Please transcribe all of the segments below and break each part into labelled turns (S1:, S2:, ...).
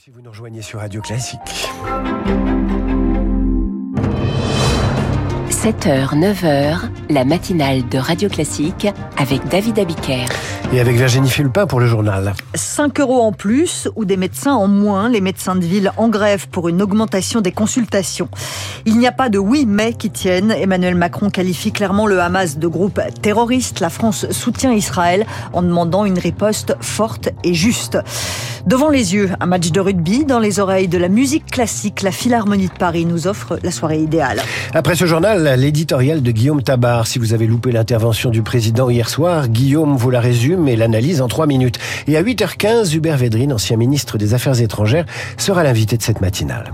S1: Si vous nous rejoignez sur Radio Classique.
S2: 7h, 9h, la matinale de Radio Classique avec David Abiker.
S1: Et avec Virginie Fulpin pour le journal.
S3: 5 euros en plus ou des médecins en moins, les médecins de ville en grève pour une augmentation des consultations. Il n'y a pas de oui mais qui tiennent. Emmanuel Macron qualifie clairement le Hamas de groupe terroriste. La France soutient Israël en demandant une riposte forte et juste. Devant les yeux, un match de rugby, dans les oreilles de la musique classique, la Philharmonie de Paris nous offre la soirée idéale.
S1: Après ce journal, l'éditorial de Guillaume Tabar. Si vous avez loupé l'intervention du président hier soir, Guillaume vous la résume et l'analyse en trois minutes. Et à 8h15, Hubert Védrine, ancien ministre des Affaires étrangères, sera l'invité de cette matinale.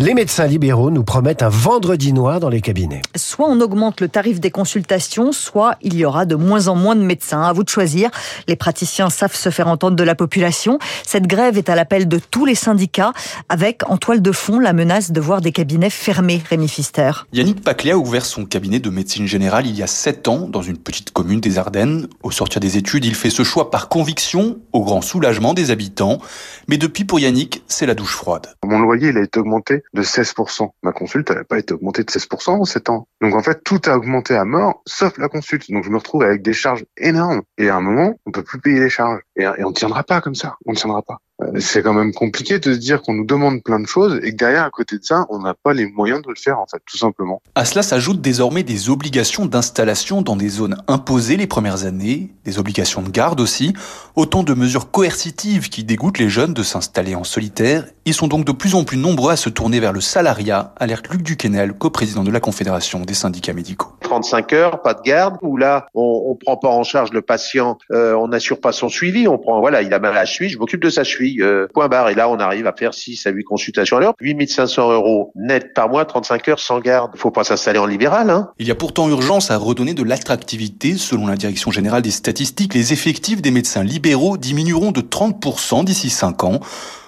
S1: Les médecins libéraux nous promettent un vendredi noir dans les cabinets.
S3: Soit on augmente le tarif des consultations, soit il y aura de moins en moins de médecins. À vous de choisir. Les praticiens savent se faire entendre de la population. Cette grève est à l'appel de tous les syndicats, avec en toile de fond la menace de voir des cabinets fermés. Rémi Fister.
S4: Yannick Paclé a ouvert son cabinet de médecine générale il y a sept ans dans une petite commune des Ardennes. Au sortir des études, il fait ce choix par conviction, au grand soulagement des habitants. Mais depuis, pour Yannick, c'est la douche froide.
S5: Mon loyer, il a été augmenté de 16%. Ma consulte, elle n'a pas été augmentée de 16% en 7 ans. Donc en fait, tout a augmenté à mort, sauf la consulte. Donc je me retrouve avec des charges énormes. Et à un moment, on peut plus payer les charges. Et, et on ne tiendra pas comme ça. On ne tiendra pas. Euh, c'est quand même compliqué de se dire qu'on nous demande plein de choses et que derrière, à côté de ça, on n'a pas les moyens de le faire, en fait, tout simplement.
S4: À cela s'ajoutent désormais des obligations d'installation dans des zones imposées les premières années, des obligations de garde aussi, autant de mesures coercitives qui dégoûtent les jeunes de s'installer en solitaire. Ils sont donc de plus en plus nombreux à se tourner vers le salariat, alerte Luc Duquesnel, co-président de la Confédération des syndicats médicaux.
S6: 35 heures, pas de garde, où là, on, on prend pas en charge le patient, euh, on n'assure pas son suivi, on prend, voilà, il a mal à la cheville, je m'occupe de sa cheville, euh, point barre. Et là, on arrive à faire 6 à 8 consultations à l'heure, 8500 euros net par mois, 35 heures sans garde. Faut pas s'installer en libéral, hein.
S4: Il y a pourtant urgence à redonner de l'attractivité. Selon la Direction Générale des Statistiques, les effectifs des médecins libéraux diminueront de 30% d'ici 5 ans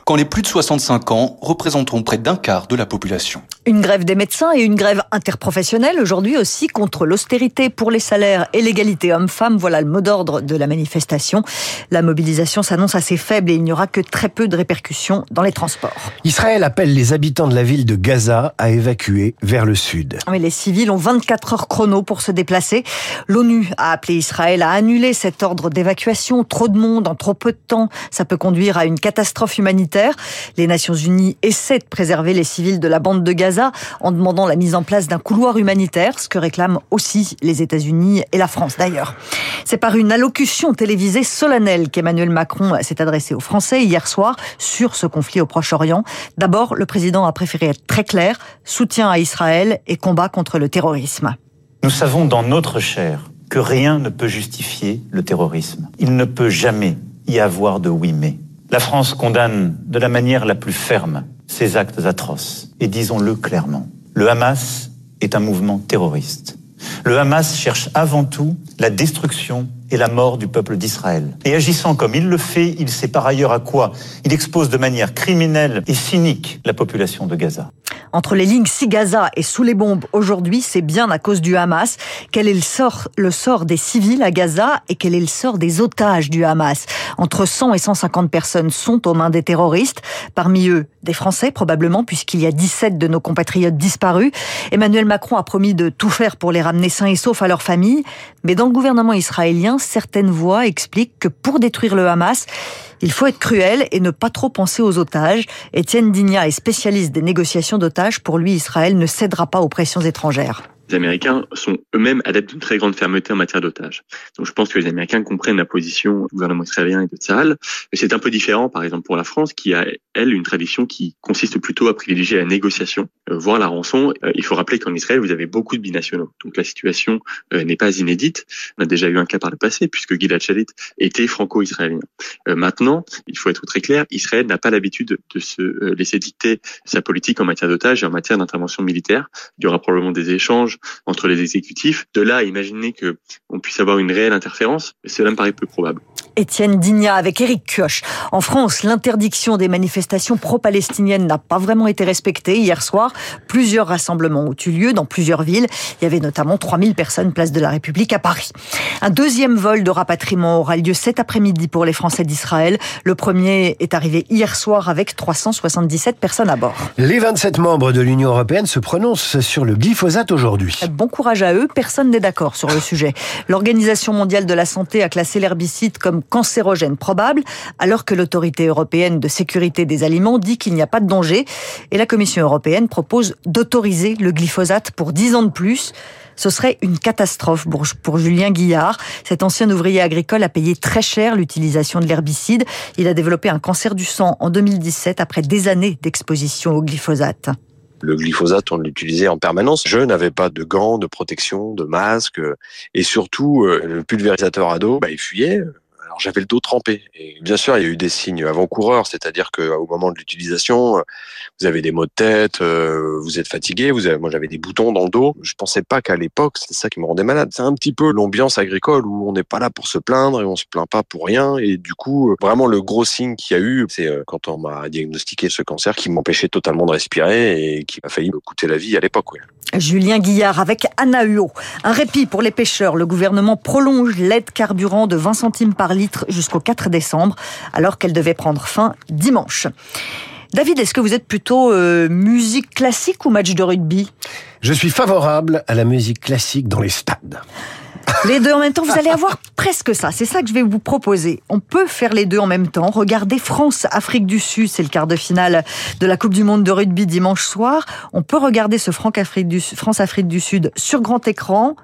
S4: quand les plus de 65 ans représenteront près d'un quart de la population.
S3: Une grève des médecins et une grève interprofessionnelle aujourd'hui aussi contre l'austérité pour les salaires et l'égalité homme-femme. Voilà le mot d'ordre de la manifestation. La mobilisation s'annonce assez faible et il n'y aura que très peu de répercussions dans les transports.
S1: Israël appelle les habitants de la ville de Gaza à évacuer vers le sud.
S3: Mais les civils ont 24 heures chrono pour se déplacer. L'ONU a appelé Israël à annuler cet ordre d'évacuation. Trop de monde en trop peu de temps, ça peut conduire à une catastrophe humanitaire. Les Nations Unies essaient de préserver les civils de la bande de Gaza en demandant la mise en place d'un couloir humanitaire, ce que réclament aussi les États-Unis et la France d'ailleurs. C'est par une allocution télévisée solennelle qu'Emmanuel Macron s'est adressé aux Français hier soir sur ce conflit au Proche-Orient. D'abord, le président a préféré être très clair, soutien à Israël et combat contre le terrorisme.
S7: Nous savons dans notre chair que rien ne peut justifier le terrorisme. Il ne peut jamais y avoir de oui mais. La France condamne de la manière la plus ferme ces actes atroces. Et disons-le clairement, le Hamas est un mouvement terroriste. Le Hamas cherche avant tout la destruction et la mort du peuple d'Israël. Et agissant comme il le fait, il sait par ailleurs à quoi il expose de manière criminelle et cynique la population de Gaza.
S3: Entre les lignes si Gaza et sous les bombes aujourd'hui, c'est bien à cause du Hamas. Quel est le sort, le sort des civils à Gaza et quel est le sort des otages du Hamas? Entre 100 et 150 personnes sont aux mains des terroristes. Parmi eux, des Français probablement, puisqu'il y a 17 de nos compatriotes disparus. Emmanuel Macron a promis de tout faire pour les ramener sains et saufs à leur famille. Mais dans le gouvernement israélien, certaines voix expliquent que pour détruire le Hamas, il faut être cruel et ne pas trop penser aux otages. Étienne Digna est spécialiste des négociations d'otages. Pour lui, Israël ne cédera pas aux pressions étrangères
S8: les Américains sont eux-mêmes adeptes d'une très grande fermeté en matière d'otages. Donc je pense que les Américains comprennent la position du gouvernement israélien et de Tsahal. Mais c'est un peu différent, par exemple, pour la France, qui a, elle, une tradition qui consiste plutôt à privilégier la négociation, euh, voire la rançon. Euh, il faut rappeler qu'en Israël, vous avez beaucoup de binationaux. Donc la situation euh, n'est pas inédite. On a déjà eu un cas par le passé, puisque Gilad Shalit était franco-israélien. maintenant, il faut être très clair, Israël n'a pas l'habitude de se laisser dicter sa politique en matière d'otages et en matière d'intervention militaire. Il y aura probablement des échanges entre les exécutifs. De là à imaginer que on puisse avoir une réelle interférence, cela me paraît peu probable.
S3: Étienne Digna avec Éric Kioch. En France, l'interdiction des manifestations pro-palestiniennes n'a pas vraiment été respectée. Hier soir, plusieurs rassemblements ont eu lieu dans plusieurs villes. Il y avait notamment 3000 personnes place de la République à Paris. Un deuxième vol de rapatriement aura lieu cet après-midi pour les Français d'Israël. Le premier est arrivé hier soir avec 377 personnes à bord.
S1: Les 27 membres de l'Union européenne se prononcent sur le glyphosate aujourd'hui.
S3: Bon courage à eux, personne n'est d'accord sur le sujet. L'Organisation mondiale de la santé a classé l'herbicide comme cancérogène probable, alors que l'autorité européenne de sécurité des aliments dit qu'il n'y a pas de danger. Et la Commission européenne propose d'autoriser le glyphosate pour 10 ans de plus. Ce serait une catastrophe pour, Julien Guillard. Cet ancien ouvrier agricole a payé très cher l'utilisation de l'herbicide. Il a développé un cancer du sang en 2017 après des années d'exposition au glyphosate.
S9: Le glyphosate, on l'utilisait en permanence. Je n'avais pas de gants, de protection, de masque, et surtout euh, le pulvérisateur à dos, bah, il fuyait j'avais le dos trempé. Bien sûr, il y a eu des signes avant-coureurs, c'est-à-dire qu'au moment de l'utilisation, vous avez des maux de tête, euh, vous êtes fatigué. Moi, j'avais des boutons dans le dos. Je pensais pas qu'à l'époque, c'était ça qui me rendait malade. C'est un petit peu l'ambiance agricole où on n'est pas là pour se plaindre et on se plaint pas pour rien. Et du coup, vraiment le gros signe qu'il y a eu, c'est euh, quand on m'a diagnostiqué ce cancer qui m'empêchait totalement de respirer et qui m'a failli me coûter la vie à l'époque.
S3: Julien Guillard avec Anna Huot. Un répit pour les pêcheurs. Le gouvernement prolonge l'aide carburant de 20 centimes par litre jusqu'au 4 décembre, alors qu'elle devait prendre fin dimanche. David, est-ce que vous êtes plutôt euh, musique classique ou match de rugby?
S1: Je suis favorable à la musique classique dans les stades.
S3: Les deux en même temps, vous allez avoir presque ça. C'est ça que je vais vous proposer. On peut faire les deux en même temps. Regardez France-Afrique du Sud, c'est le quart de finale de la Coupe du Monde de rugby dimanche soir. On peut regarder ce France-Afrique du Sud sur grand écran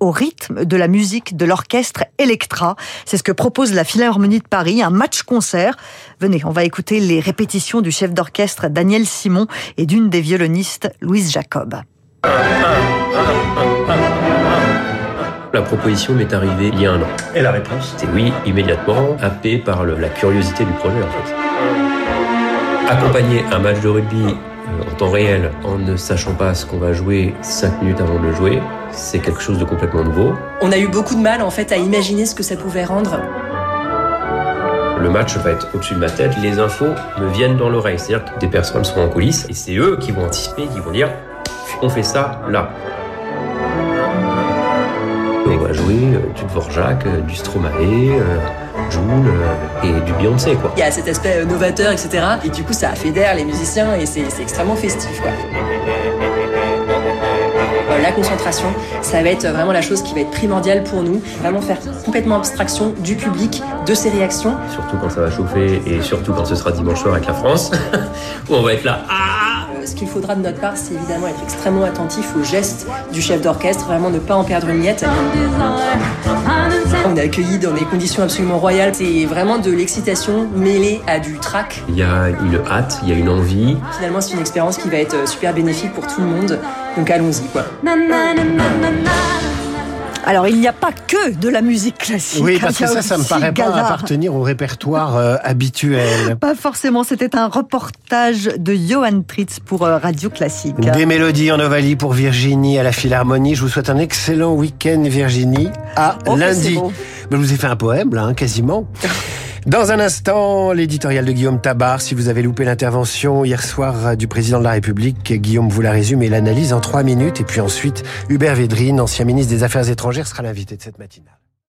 S3: au rythme de la musique de l'orchestre Electra. C'est ce que propose la Philharmonie de Paris, un match-concert. Venez, on va écouter les répétitions du chef d'orchestre Daniel Simon et d'une des violonistes, Louise Jacob.
S10: La proposition m'est arrivée il y a un an.
S11: Et la réponse?
S10: C'est oui, immédiatement, happé par la curiosité du projet en fait. Accompagner un match de rugby en temps réel en ne sachant pas ce qu'on va jouer 5 minutes avant de le jouer, c'est quelque chose de complètement nouveau.
S12: On a eu beaucoup de mal en fait à imaginer ce que ça pouvait rendre.
S10: Le match va être au-dessus de ma tête, les infos me viennent dans l'oreille, c'est-à-dire que des personnes seront en coulisses et c'est eux qui vont anticiper, qui vont dire on fait ça là. On va jouer euh, du Dvorak, euh, du Stromae, euh, Joule et du Beyoncé quoi.
S12: Il y a cet aspect novateur, etc. Et du coup ça fédère les musiciens et c'est extrêmement festif quoi. La concentration, ça va être vraiment la chose qui va être primordiale pour nous. Vraiment faire complètement abstraction du public, de ses réactions.
S10: Surtout quand ça va chauffer et surtout quand ce sera dimanche soir avec la France, où on va être là. Ah
S12: ce qu'il faudra de notre part, c'est évidemment être extrêmement attentif aux gestes du chef d'orchestre, vraiment ne pas en perdre une miette. On est accueillis dans des conditions absolument royales. C'est vraiment de l'excitation mêlée à du trac.
S10: Il y a une hâte, il y a une envie.
S12: Finalement, c'est une expérience qui va être super bénéfique pour tout le monde. Donc allons-y, quoi.
S3: Alors, il n'y a pas que de la musique classique.
S1: Oui, parce que ça, ça me paraît pas appartenir au répertoire euh, habituel.
S3: Pas forcément. C'était un reportage de Johan Tritz pour euh, Radio Classique.
S1: Des mélodies en Ovalie pour Virginie à la Philharmonie. Je vous souhaite un excellent week-end, Virginie. À oh, lundi. Je vous ai fait un poème, là, hein, quasiment. Dans un instant, l'éditorial de Guillaume Tabar. Si vous avez loupé l'intervention hier soir du président de la République, Guillaume vous la résume et l'analyse en trois minutes. Et puis ensuite, Hubert Védrine, ancien ministre des Affaires étrangères, sera l'invité de cette matinale.